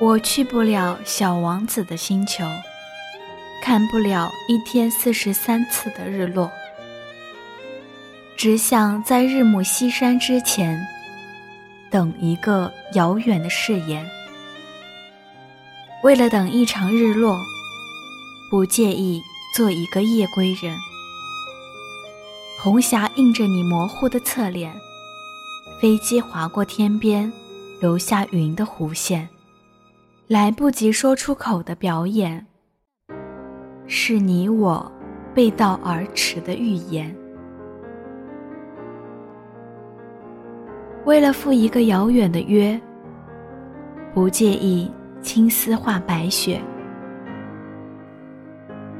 我去不了小王子的星球，看不了一天四十三次的日落，只想在日暮西山之前，等一个遥远的誓言。为了等一场日落，不介意做一个夜归人。红霞映着你模糊的侧脸，飞机划过天边，留下云的弧线。来不及说出口的表演，是你我背道而驰的预言。为了赴一个遥远的约，不介意青丝化白雪。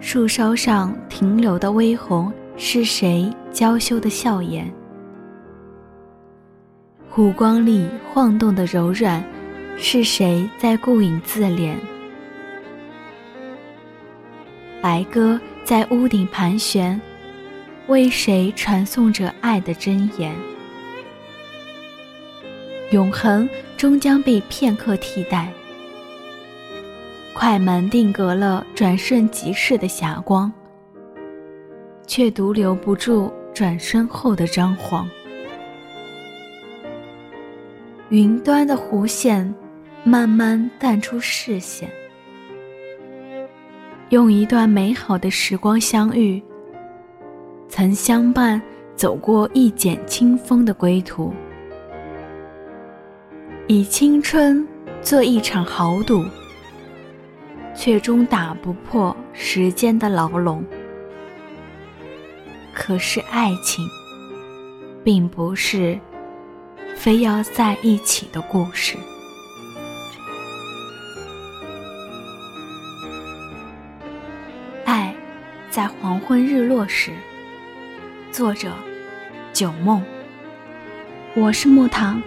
树梢上停留的微红，是谁娇羞的笑颜？湖光里晃动的柔软。是谁在顾影自怜？白鸽在屋顶盘旋，为谁传颂着爱的箴言？永恒终将被片刻替代，快门定格了转瞬即逝的霞光，却独留不住转身后的张皇。云端的弧线。慢慢淡出视线，用一段美好的时光相遇，曾相伴走过一剪清风的归途，以青春做一场豪赌，却终打不破时间的牢笼。可是爱情，并不是非要在一起的故事。在黄昏日落时，作者：九梦。我是木糖。